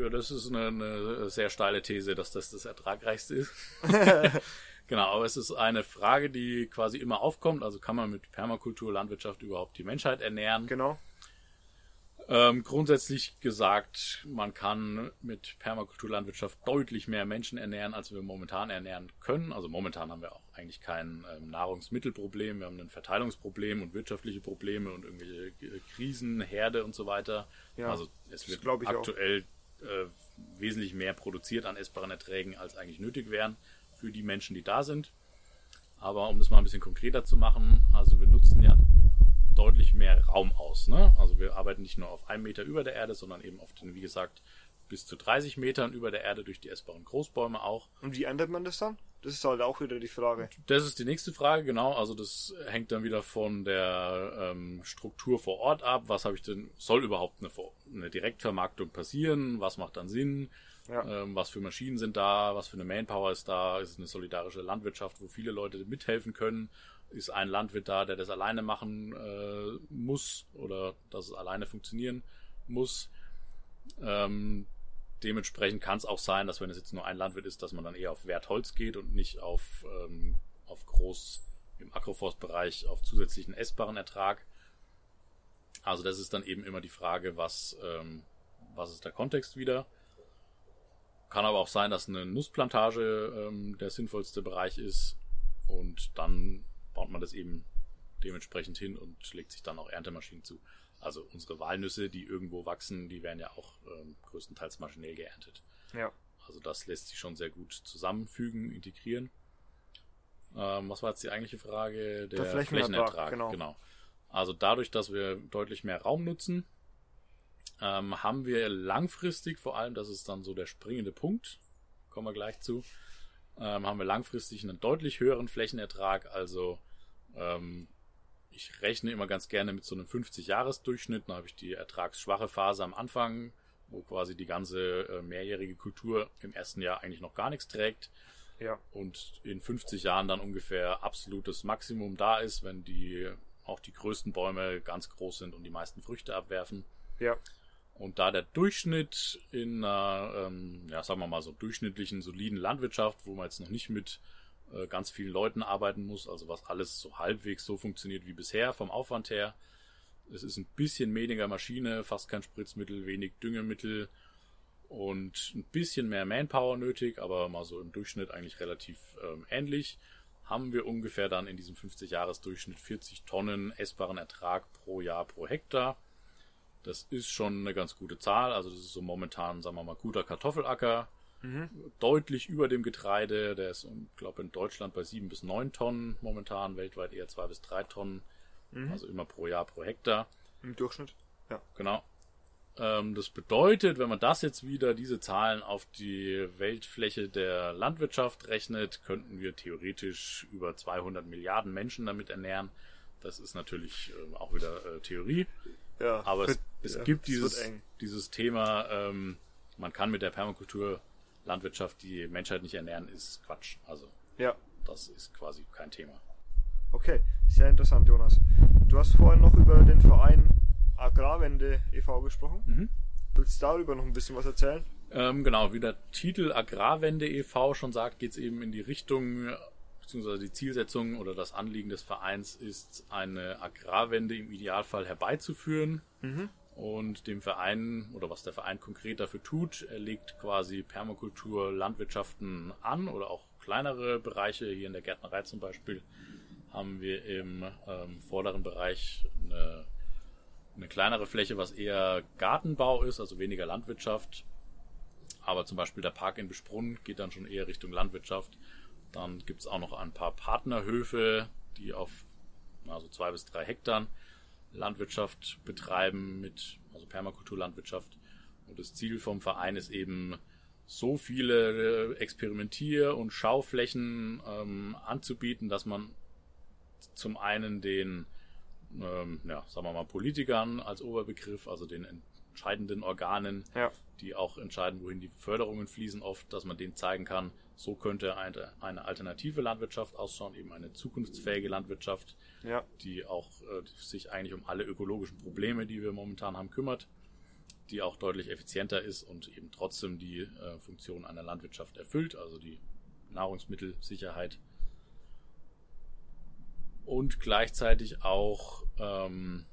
Ja, das ist eine, eine sehr steile These, dass das das ertragreichste ist. genau, aber es ist eine Frage, die quasi immer aufkommt. Also kann man mit Permakultur, Landwirtschaft überhaupt die Menschheit ernähren? Genau. Ähm, grundsätzlich gesagt, man kann mit Permakulturlandwirtschaft deutlich mehr Menschen ernähren, als wir momentan ernähren können. Also momentan haben wir auch eigentlich kein ähm, Nahrungsmittelproblem, wir haben ein Verteilungsproblem und wirtschaftliche Probleme und irgendwelche Krisen, Herde und so weiter. Ja, also es wird aktuell äh, wesentlich mehr produziert an essbaren Erträgen, als eigentlich nötig wären für die Menschen, die da sind. Aber um das mal ein bisschen konkreter zu machen, also wir nutzen ja deutlich mehr Raum aus. Ne? Also wir arbeiten nicht nur auf einem Meter über der Erde, sondern eben auf den, wie gesagt, bis zu 30 Metern über der Erde durch die essbaren Großbäume auch. Und wie ändert man das dann? Das ist halt auch wieder die Frage. Das ist die nächste Frage, genau. Also das hängt dann wieder von der ähm, Struktur vor Ort ab. Was habe ich denn, soll überhaupt eine, eine Direktvermarktung passieren? Was macht dann Sinn? Ja. Ähm, was für Maschinen sind da? Was für eine Manpower ist da? Ist es eine solidarische Landwirtschaft, wo viele Leute mithelfen können? Ist ein Landwirt da, der das alleine machen äh, muss oder dass es alleine funktionieren muss? Ähm, dementsprechend kann es auch sein, dass wenn es jetzt nur ein Landwirt ist, dass man dann eher auf Wertholz geht und nicht auf, ähm, auf groß im Agroforstbereich auf zusätzlichen essbaren Ertrag. Also das ist dann eben immer die Frage, was, ähm, was ist der Kontext wieder. Kann aber auch sein, dass eine Nussplantage ähm, der sinnvollste Bereich ist und dann baut man das eben dementsprechend hin und legt sich dann auch Erntemaschinen zu. Also unsere Walnüsse, die irgendwo wachsen, die werden ja auch ähm, größtenteils maschinell geerntet. Ja. Also das lässt sich schon sehr gut zusammenfügen, integrieren. Ähm, was war jetzt die eigentliche Frage? Der Flächenertrag, genau. Also dadurch, dass wir deutlich mehr Raum nutzen, ähm, haben wir langfristig, vor allem, das ist dann so der springende Punkt, kommen wir gleich zu, ähm, haben wir langfristig einen deutlich höheren Flächenertrag. Also ähm, ich rechne immer ganz gerne mit so einem 50-Jahres-Durchschnitt. Da habe ich die ertragsschwache Phase am Anfang, wo quasi die ganze äh, mehrjährige Kultur im ersten Jahr eigentlich noch gar nichts trägt Ja. und in 50 Jahren dann ungefähr absolutes Maximum da ist, wenn die auch die größten Bäume ganz groß sind und die meisten Früchte abwerfen. Ja. Und da der Durchschnitt in einer, ähm, ja, sagen wir mal so durchschnittlichen, soliden Landwirtschaft, wo man jetzt noch nicht mit äh, ganz vielen Leuten arbeiten muss, also was alles so halbwegs so funktioniert wie bisher vom Aufwand her. Es ist ein bisschen weniger Maschine, fast kein Spritzmittel, wenig Düngemittel und ein bisschen mehr Manpower nötig, aber mal so im Durchschnitt eigentlich relativ ähm, ähnlich. Haben wir ungefähr dann in diesem 50-Jahres-Durchschnitt 40 Tonnen essbaren Ertrag pro Jahr pro Hektar. Das ist schon eine ganz gute Zahl. Also das ist so momentan, sagen wir mal, guter Kartoffelacker. Deutlich über dem Getreide. Der ist, ich glaube, in Deutschland bei sieben bis neun Tonnen momentan, weltweit eher zwei bis drei Tonnen. Also immer pro Jahr pro Hektar. Im Durchschnitt. Ja. Genau. Ähm, das bedeutet, wenn man das jetzt wieder, diese Zahlen auf die Weltfläche der Landwirtschaft rechnet, könnten wir theoretisch über 200 Milliarden Menschen damit ernähren. Das ist natürlich ähm, auch wieder äh, Theorie. Ja. Aber es, wird- es ja, gibt es dieses, dieses Thema, ähm, man kann mit der Permakultur Landwirtschaft die Menschheit nicht ernähren, ist Quatsch. Also Ja. das ist quasi kein Thema. Okay, sehr interessant, Jonas. Du hast vorhin noch über den Verein Agrarwende e.V. gesprochen. Mhm. Willst du darüber noch ein bisschen was erzählen? Ähm, genau, wie der Titel Agrarwende e.V. schon sagt, geht es eben in die Richtung, beziehungsweise die Zielsetzung oder das Anliegen des Vereins ist, eine Agrarwende im Idealfall herbeizuführen. Mhm. Und dem Verein, oder was der Verein konkret dafür tut, er legt quasi Permakultur, Landwirtschaften an oder auch kleinere Bereiche, hier in der Gärtnerei zum Beispiel, haben wir im ähm, vorderen Bereich eine, eine kleinere Fläche, was eher Gartenbau ist, also weniger Landwirtschaft. Aber zum Beispiel der Park in Besprunn geht dann schon eher Richtung Landwirtschaft. Dann gibt es auch noch ein paar Partnerhöfe, die auf also zwei bis drei Hektar Landwirtschaft betreiben mit also Permakulturlandwirtschaft. Und das Ziel vom Verein ist eben so viele Experimentier- und Schauflächen ähm, anzubieten, dass man zum einen den, ähm, ja, sagen wir mal, Politikern als Oberbegriff, also den entscheidenden Organen, ja. die auch entscheiden, wohin die Förderungen fließen, oft, dass man denen zeigen kann, so könnte eine, eine alternative Landwirtschaft ausschauen, eben eine zukunftsfähige Landwirtschaft, ja. die auch äh, sich eigentlich um alle ökologischen Probleme, die wir momentan haben, kümmert, die auch deutlich effizienter ist und eben trotzdem die äh, Funktion einer Landwirtschaft erfüllt, also die Nahrungsmittelsicherheit und gleichzeitig auch ähm,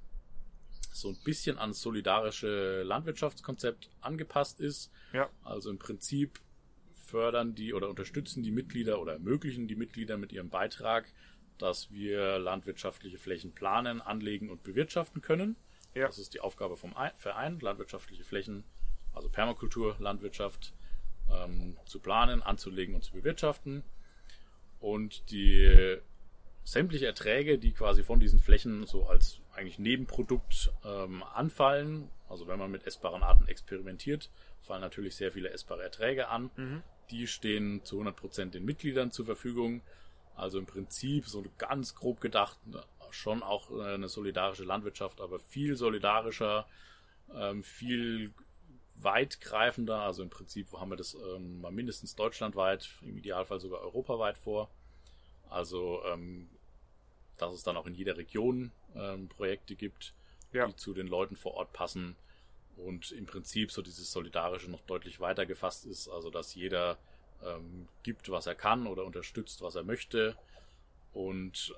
so ein bisschen ans solidarische Landwirtschaftskonzept angepasst ist. Ja. Also im Prinzip fördern die oder unterstützen die Mitglieder oder ermöglichen die Mitglieder mit ihrem Beitrag, dass wir landwirtschaftliche Flächen planen, anlegen und bewirtschaften können. Ja. Das ist die Aufgabe vom Verein, landwirtschaftliche Flächen, also Permakultur, Landwirtschaft ähm, zu planen, anzulegen und zu bewirtschaften. Und die sämtliche Erträge, die quasi von diesen Flächen so als eigentlich Nebenprodukt ähm, anfallen, also wenn man mit essbaren Arten experimentiert, fallen natürlich sehr viele essbare Erträge an. Mhm. Die stehen zu 100% den Mitgliedern zur Verfügung. Also im Prinzip so ganz grob gedacht schon auch äh, eine solidarische Landwirtschaft, aber viel solidarischer, ähm, viel weitgreifender. Also im Prinzip haben wir das ähm, mal mindestens deutschlandweit, im Idealfall sogar europaweit vor. Also, ähm, dass es dann auch in jeder Region Projekte gibt, ja. die zu den Leuten vor Ort passen und im Prinzip so dieses Solidarische noch deutlich weiter gefasst ist, also dass jeder ähm, gibt, was er kann oder unterstützt, was er möchte und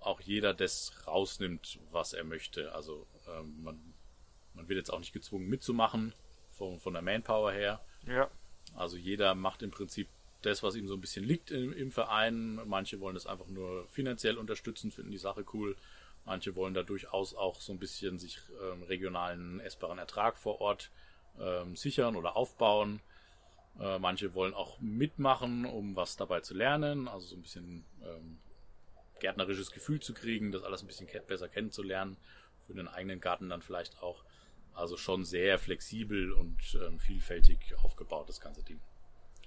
auch jeder das rausnimmt, was er möchte. Also ähm, man, man wird jetzt auch nicht gezwungen mitzumachen von, von der Manpower her. Ja. Also jeder macht im Prinzip das, was ihm so ein bisschen liegt im, im Verein. Manche wollen das einfach nur finanziell unterstützen, finden die Sache cool. Manche wollen da durchaus auch so ein bisschen sich ähm, regionalen essbaren Ertrag vor Ort ähm, sichern oder aufbauen. Äh, manche wollen auch mitmachen, um was dabei zu lernen, also so ein bisschen ähm, gärtnerisches Gefühl zu kriegen, das alles ein bisschen besser kennenzulernen, für den eigenen Garten dann vielleicht auch. Also schon sehr flexibel und ähm, vielfältig aufgebaut, das ganze Ding.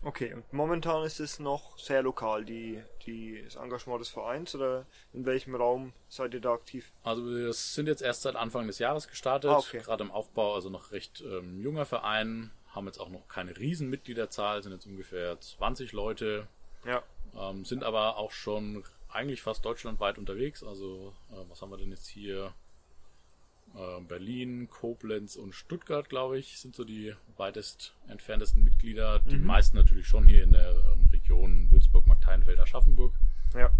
Okay, und momentan ist es noch sehr lokal, die, die, das Engagement des Vereins oder in welchem Raum seid ihr da aktiv? Also wir sind jetzt erst seit Anfang des Jahres gestartet, ah, okay. gerade im Aufbau, also noch recht ähm, junger Verein, haben jetzt auch noch keine riesen Mitgliederzahl, sind jetzt ungefähr 20 Leute, ja. Ähm, sind aber auch schon eigentlich fast deutschlandweit unterwegs, also äh, was haben wir denn jetzt hier? Äh, Berlin, Koblenz und Stuttgart, glaube ich, sind so die weitest entferntesten Mitglieder. Die mhm. meisten natürlich schon hier in der ähm, Region Würzburg, Markteinfeld, Aschaffenburg. Ja.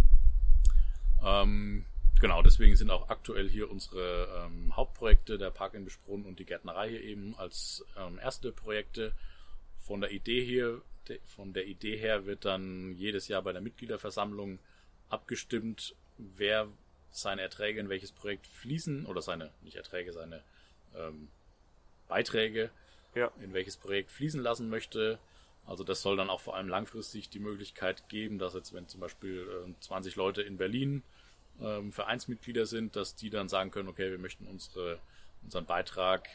Ähm, genau, deswegen sind auch aktuell hier unsere ähm, Hauptprojekte, der Park in Besprunn und die Gärtnerei hier eben als ähm, erste Projekte. Von der Idee hier, de, von der Idee her wird dann jedes Jahr bei der Mitgliederversammlung abgestimmt, wer seine Erträge in welches Projekt fließen oder seine, nicht Erträge, seine ähm, Beiträge ja. in welches Projekt fließen lassen möchte. Also das soll dann auch vor allem langfristig die Möglichkeit geben, dass jetzt, wenn zum Beispiel äh, 20 Leute in Berlin ähm, Vereinsmitglieder sind, dass die dann sagen können, okay, wir möchten unsere, unseren Beitrag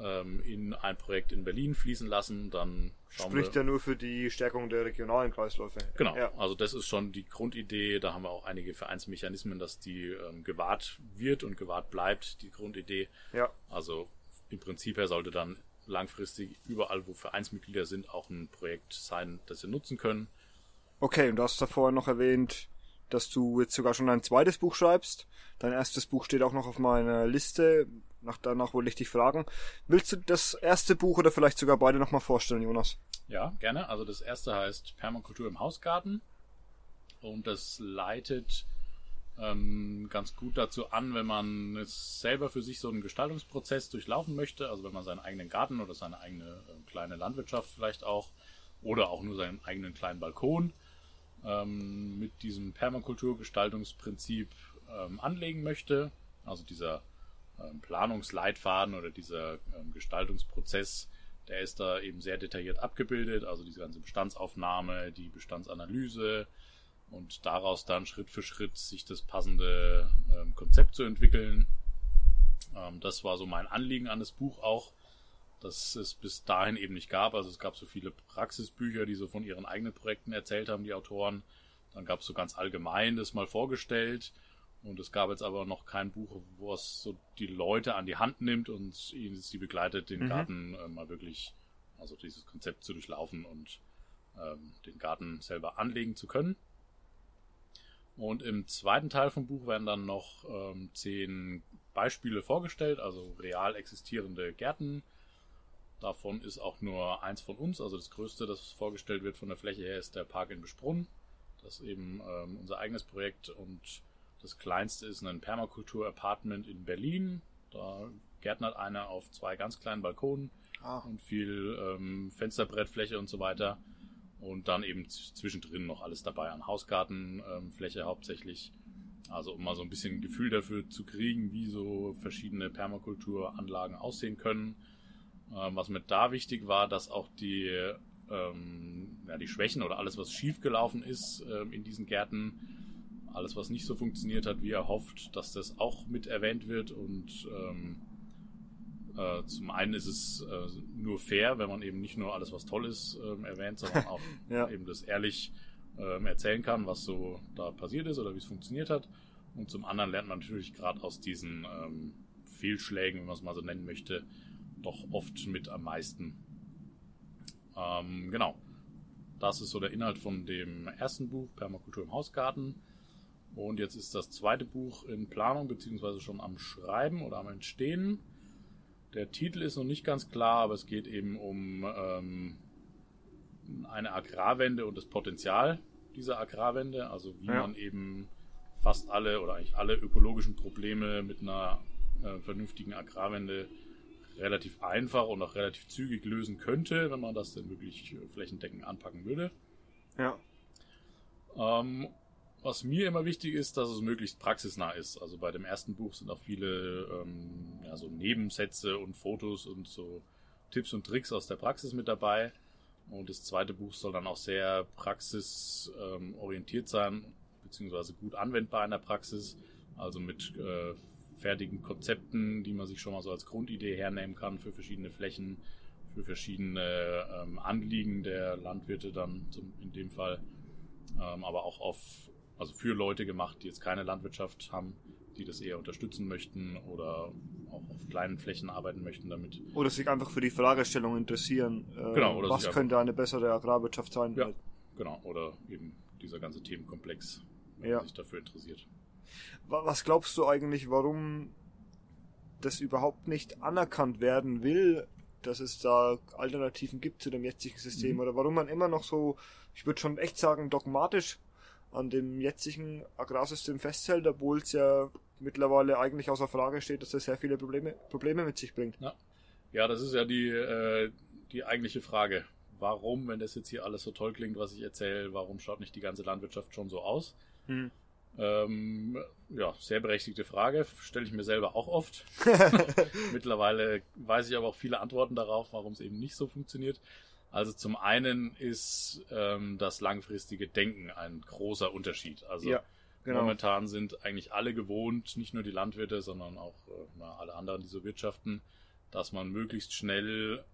ähm, in ein Projekt in Berlin fließen lassen, dann schauen Spricht wir. ja nur für die Stärkung der regionalen Kreisläufe. Genau, ja. also das ist schon die Grundidee, da haben wir auch einige Vereinsmechanismen, dass die ähm, gewahrt wird und gewahrt bleibt, die Grundidee. Ja. Also im Prinzip her sollte dann langfristig überall, wo Vereinsmitglieder sind, auch ein Projekt sein, das sie nutzen können. Okay, und du hast davor noch erwähnt, dass du jetzt sogar schon ein zweites Buch schreibst. Dein erstes Buch steht auch noch auf meiner Liste. Nach, danach wollte ich dich fragen. Willst du das erste Buch oder vielleicht sogar beide nochmal vorstellen, Jonas? Ja, gerne. Also das erste heißt Permakultur im Hausgarten. Und das leitet ähm, ganz gut dazu an, wenn man es selber für sich so einen Gestaltungsprozess durchlaufen möchte. Also wenn man seinen eigenen Garten oder seine eigene äh, kleine Landwirtschaft vielleicht auch oder auch nur seinen eigenen kleinen Balkon ähm, mit diesem Permakulturgestaltungsprinzip ähm, anlegen möchte. Also dieser Planungsleitfaden oder dieser ähm, Gestaltungsprozess, der ist da eben sehr detailliert abgebildet. Also diese ganze Bestandsaufnahme, die Bestandsanalyse, und daraus dann Schritt für Schritt sich das passende ähm, Konzept zu entwickeln. Ähm, das war so mein Anliegen an das Buch auch, dass es bis dahin eben nicht gab. Also es gab so viele Praxisbücher, die so von ihren eigenen Projekten erzählt haben, die Autoren. Dann gab es so ganz allgemein das mal vorgestellt. Und es gab jetzt aber noch kein Buch, wo es so die Leute an die Hand nimmt und sie begleitet, den mhm. Garten äh, mal wirklich, also dieses Konzept zu durchlaufen und ähm, den Garten selber anlegen zu können. Und im zweiten Teil vom Buch werden dann noch ähm, zehn Beispiele vorgestellt, also real existierende Gärten. Davon ist auch nur eins von uns, also das größte, das vorgestellt wird von der Fläche her, ist der Park in Besprunn. Das ist eben ähm, unser eigenes Projekt und das kleinste ist ein Permakultur-Apartment in Berlin. Da gärtnert einer auf zwei ganz kleinen Balkonen ah. und viel ähm, Fensterbrettfläche und so weiter. Und dann eben zwischendrin noch alles dabei an Hausgartenfläche ähm, hauptsächlich. Also um mal so ein bisschen ein Gefühl dafür zu kriegen, wie so verschiedene Permakulturanlagen aussehen können. Ähm, was mir da wichtig war, dass auch die, ähm, ja, die Schwächen oder alles, was schiefgelaufen ist ähm, in diesen Gärten, alles, was nicht so funktioniert hat, wie er hofft, dass das auch mit erwähnt wird und ähm, äh, zum einen ist es äh, nur fair, wenn man eben nicht nur alles, was toll ist, ähm, erwähnt, sondern auch ja. eben das ehrlich ähm, erzählen kann, was so da passiert ist oder wie es funktioniert hat. Und zum anderen lernt man natürlich gerade aus diesen ähm, Fehlschlägen, wenn man es mal so nennen möchte, doch oft mit am meisten. Ähm, genau. Das ist so der Inhalt von dem ersten Buch, Permakultur im Hausgarten. Und jetzt ist das zweite Buch in Planung, beziehungsweise schon am Schreiben oder am Entstehen. Der Titel ist noch nicht ganz klar, aber es geht eben um ähm, eine Agrarwende und das Potenzial dieser Agrarwende, also wie ja. man eben fast alle oder eigentlich alle ökologischen Probleme mit einer äh, vernünftigen Agrarwende relativ einfach und auch relativ zügig lösen könnte, wenn man das denn wirklich flächendeckend anpacken würde. Ja. Ähm, was mir immer wichtig ist, dass es möglichst praxisnah ist. Also bei dem ersten Buch sind auch viele ähm, ja, so Nebensätze und Fotos und so Tipps und Tricks aus der Praxis mit dabei. Und das zweite Buch soll dann auch sehr praxisorientiert ähm, sein, beziehungsweise gut anwendbar in der Praxis. Also mit äh, fertigen Konzepten, die man sich schon mal so als Grundidee hernehmen kann für verschiedene Flächen, für verschiedene ähm, Anliegen der Landwirte dann zum, in dem Fall, ähm, aber auch auf also für Leute gemacht, die jetzt keine Landwirtschaft haben, die das eher unterstützen möchten oder auch auf kleinen Flächen arbeiten möchten damit. Oder sich einfach für die Fragestellung interessieren. Äh, genau, was könnte eine bessere Agrarwirtschaft sein? Ja, genau. Oder eben dieser ganze Themenkomplex, wenn ja. man sich dafür interessiert. Was glaubst du eigentlich, warum das überhaupt nicht anerkannt werden will, dass es da Alternativen gibt zu dem jetzigen System? Mhm. Oder warum man immer noch so, ich würde schon echt sagen, dogmatisch an dem jetzigen Agrarsystem festhält, obwohl es ja mittlerweile eigentlich außer Frage steht, dass das sehr viele Probleme, Probleme mit sich bringt. Ja, ja das ist ja die, äh, die eigentliche Frage. Warum, wenn das jetzt hier alles so toll klingt, was ich erzähle, warum schaut nicht die ganze Landwirtschaft schon so aus? Hm. Ähm, ja, sehr berechtigte Frage, stelle ich mir selber auch oft. Mittlerweile weiß ich aber auch viele Antworten darauf, warum es eben nicht so funktioniert. Also zum einen ist ähm, das langfristige Denken ein großer Unterschied. Also ja, genau. momentan sind eigentlich alle gewohnt, nicht nur die Landwirte, sondern auch äh, alle anderen, die so wirtschaften, dass man möglichst schnell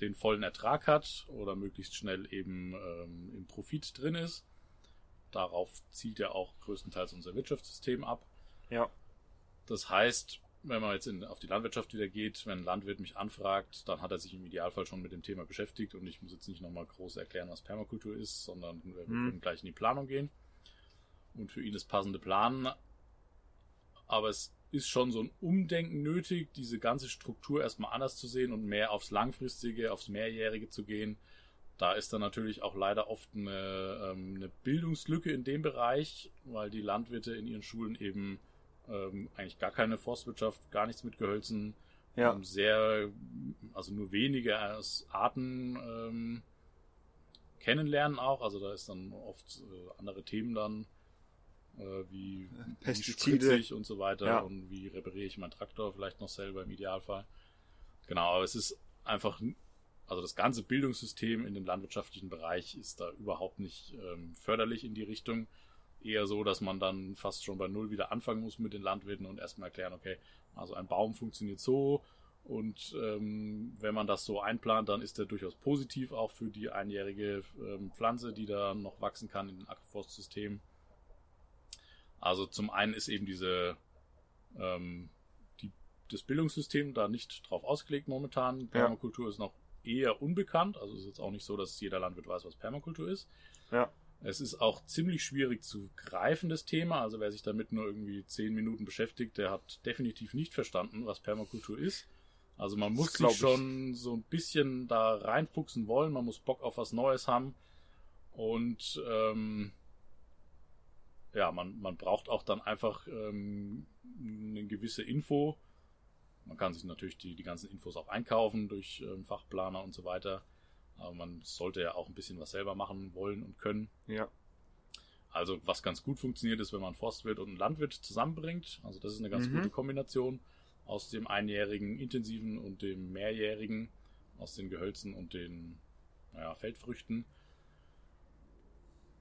den vollen Ertrag hat oder möglichst schnell eben ähm, im Profit drin ist. Darauf zielt ja auch größtenteils unser Wirtschaftssystem ab. Ja. Das heißt, wenn man jetzt in, auf die Landwirtschaft wieder geht, wenn ein Landwirt mich anfragt, dann hat er sich im Idealfall schon mit dem Thema beschäftigt und ich muss jetzt nicht nochmal groß erklären, was Permakultur ist, sondern wir mhm. können gleich in die Planung gehen. und für ihn das passende planen. Aber es ist schon so ein Umdenken nötig, diese ganze Struktur erstmal anders zu sehen und mehr aufs Langfristige, aufs Mehrjährige zu gehen. Da ist dann natürlich auch leider oft eine, ähm, eine Bildungslücke in dem Bereich, weil die Landwirte in ihren Schulen eben ähm, eigentlich gar keine Forstwirtschaft, gar nichts mit Gehölzen, ja. ähm, sehr, also nur wenige Arten ähm, kennenlernen auch. Also da ist dann oft äh, andere Themen dann äh, wie, Pestizide wie und so weiter ja. und wie repariere ich meinen Traktor vielleicht noch selber im Idealfall. Genau, aber es ist einfach, also das ganze Bildungssystem in dem landwirtschaftlichen Bereich ist da überhaupt nicht ähm, förderlich in die Richtung. Eher so, dass man dann fast schon bei Null wieder anfangen muss mit den Landwirten und erstmal erklären, okay, also ein Baum funktioniert so, und ähm, wenn man das so einplant, dann ist der durchaus positiv auch für die einjährige ähm, Pflanze, die da noch wachsen kann in dem Agroforstsystem. Also zum einen ist eben diese ähm, die, das Bildungssystem da nicht drauf ausgelegt momentan. Permakultur ja. ist noch eher unbekannt. Also ist jetzt auch nicht so, dass jeder Landwirt weiß, was Permakultur ist. Ja. Es ist auch ziemlich schwierig zu greifen, das Thema. Also wer sich damit nur irgendwie zehn Minuten beschäftigt, der hat definitiv nicht verstanden, was Permakultur ist. Also man muss sich schon so ein bisschen da reinfuchsen wollen, man muss Bock auf was Neues haben. Und ähm, ja, man, man braucht auch dann einfach ähm, eine gewisse Info. Man kann sich natürlich die, die ganzen Infos auch einkaufen durch ähm, Fachplaner und so weiter. Aber man sollte ja auch ein bisschen was selber machen wollen und können. Ja. Also was ganz gut funktioniert ist, wenn man Forstwirt und Landwirt zusammenbringt. Also das ist eine ganz mhm. gute Kombination aus dem einjährigen intensiven und dem mehrjährigen, aus den Gehölzen und den naja, Feldfrüchten.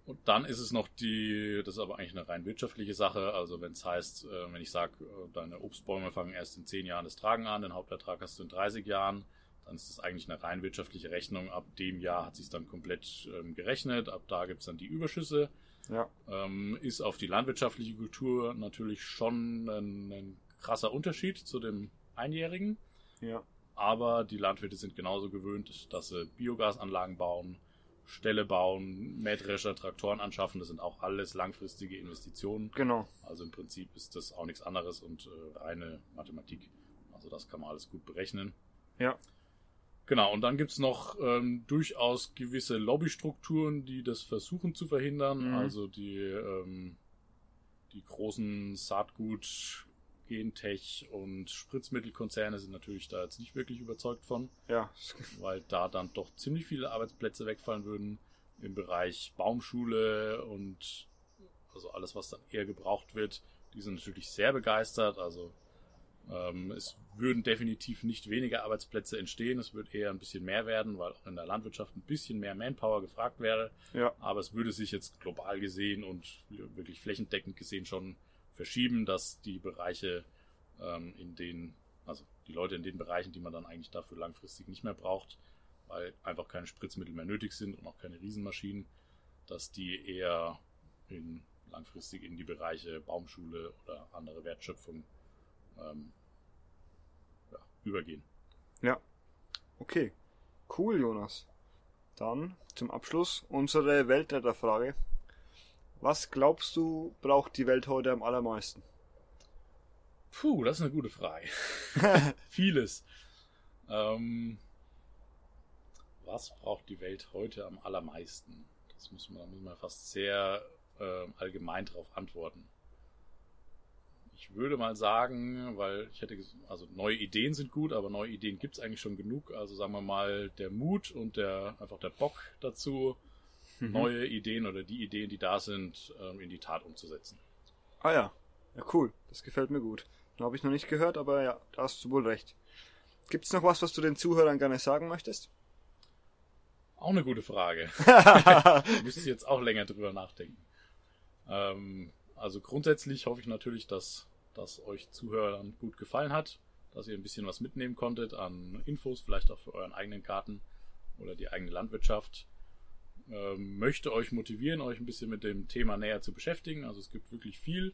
Und dann ist es noch die, das ist aber eigentlich eine rein wirtschaftliche Sache. Also wenn es heißt, äh, wenn ich sage, äh, deine Obstbäume fangen erst in 10 Jahren das Tragen an, den Hauptertrag hast du in 30 Jahren, dann ist das eigentlich eine rein wirtschaftliche Rechnung. Ab dem Jahr hat sich dann komplett ähm, gerechnet, ab da gibt es dann die Überschüsse. Ja. Ähm, ist auf die landwirtschaftliche Kultur natürlich schon ein, ein krasser Unterschied zu dem Einjährigen. Ja. Aber die Landwirte sind genauso gewöhnt, dass sie Biogasanlagen bauen, Ställe bauen, Mähdrescher, Traktoren anschaffen. Das sind auch alles langfristige Investitionen. Genau. Also im Prinzip ist das auch nichts anderes und äh, reine Mathematik. Also das kann man alles gut berechnen. Ja. Genau, und dann gibt's noch ähm, durchaus gewisse Lobbystrukturen, die das versuchen zu verhindern. Mhm. Also die, ähm, die großen Saatgut, Gentech und Spritzmittelkonzerne sind natürlich da jetzt nicht wirklich überzeugt von. Ja. Weil da dann doch ziemlich viele Arbeitsplätze wegfallen würden im Bereich Baumschule und also alles, was dann eher gebraucht wird. Die sind natürlich sehr begeistert. Also es würden definitiv nicht weniger Arbeitsplätze entstehen. Es würde eher ein bisschen mehr werden, weil auch in der Landwirtschaft ein bisschen mehr Manpower gefragt wäre. Ja. Aber es würde sich jetzt global gesehen und wirklich flächendeckend gesehen schon verschieben, dass die Bereiche, ähm, in denen, also die Leute in den Bereichen, die man dann eigentlich dafür langfristig nicht mehr braucht, weil einfach keine Spritzmittel mehr nötig sind und auch keine Riesenmaschinen, dass die eher in, langfristig in die Bereiche Baumschule oder andere Wertschöpfung ähm, ja, übergehen. Ja. Okay. Cool, Jonas. Dann zum Abschluss unsere Weltretterfrage. Was glaubst du, braucht die Welt heute am allermeisten? Puh, das ist eine gute Frage. Vieles. Ähm, was braucht die Welt heute am allermeisten? Das muss man, muss man fast sehr äh, allgemein darauf antworten. Ich würde mal sagen, weil ich hätte, also neue Ideen sind gut, aber neue Ideen gibt es eigentlich schon genug. Also sagen wir mal der Mut und der einfach der Bock dazu, mhm. neue Ideen oder die Ideen, die da sind, ähm, in die Tat umzusetzen. Ah ja, ja cool, das gefällt mir gut. Habe ich noch nicht gehört, aber ja, da hast du wohl recht. Gibt es noch was, was du den Zuhörern gerne sagen möchtest? Auch eine gute Frage. Müsste ich jetzt auch länger drüber nachdenken. Ähm, also grundsätzlich hoffe ich natürlich, dass das euch Zuhörern gut gefallen hat, dass ihr ein bisschen was mitnehmen konntet an Infos, vielleicht auch für euren eigenen Garten oder die eigene Landwirtschaft ähm, möchte euch motivieren, euch ein bisschen mit dem Thema näher zu beschäftigen. Also es gibt wirklich viel.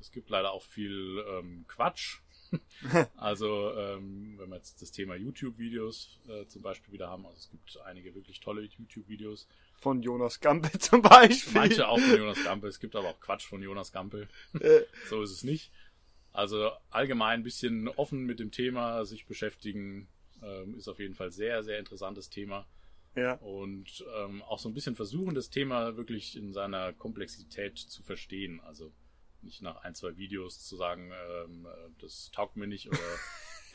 Es gibt leider auch viel ähm, Quatsch. also ähm, wenn wir jetzt das Thema YouTube-Videos äh, zum Beispiel wieder haben, also es gibt einige wirklich tolle YouTube-Videos. von Jonas Gampe zum Beispiel. Manche auch von Jonas Gampe. Es gibt aber auch Quatsch von Jonas Gampe. Äh. so ist es nicht. Also allgemein ein bisschen offen mit dem Thema sich beschäftigen, ähm, ist auf jeden Fall sehr, sehr interessantes Thema. Ja. Und ähm, auch so ein bisschen versuchen, das Thema wirklich in seiner Komplexität zu verstehen. Also nicht nach ein, zwei Videos zu sagen, ähm, äh, das taugt mir nicht oder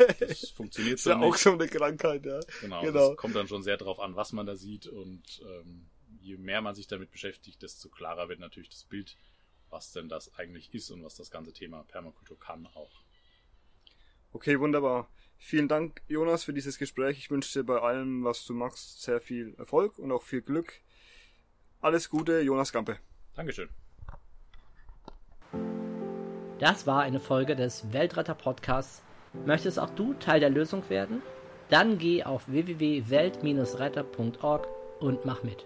das funktioniert ist so ja nicht. auch so eine Krankheit, ja. Genau, Genau. das kommt dann schon sehr darauf an, was man da sieht und ähm, je mehr man sich damit beschäftigt, desto klarer wird natürlich das Bild, was denn das eigentlich ist und was das ganze Thema Permakultur kann auch. Okay, wunderbar. Vielen Dank, Jonas, für dieses Gespräch. Ich wünsche dir bei allem, was du machst, sehr viel Erfolg und auch viel Glück. Alles Gute, Jonas Gampe. Dankeschön. Das war eine Folge des Weltretter Podcasts. Möchtest auch du Teil der Lösung werden? Dann geh auf www.welt-retter.org und mach mit.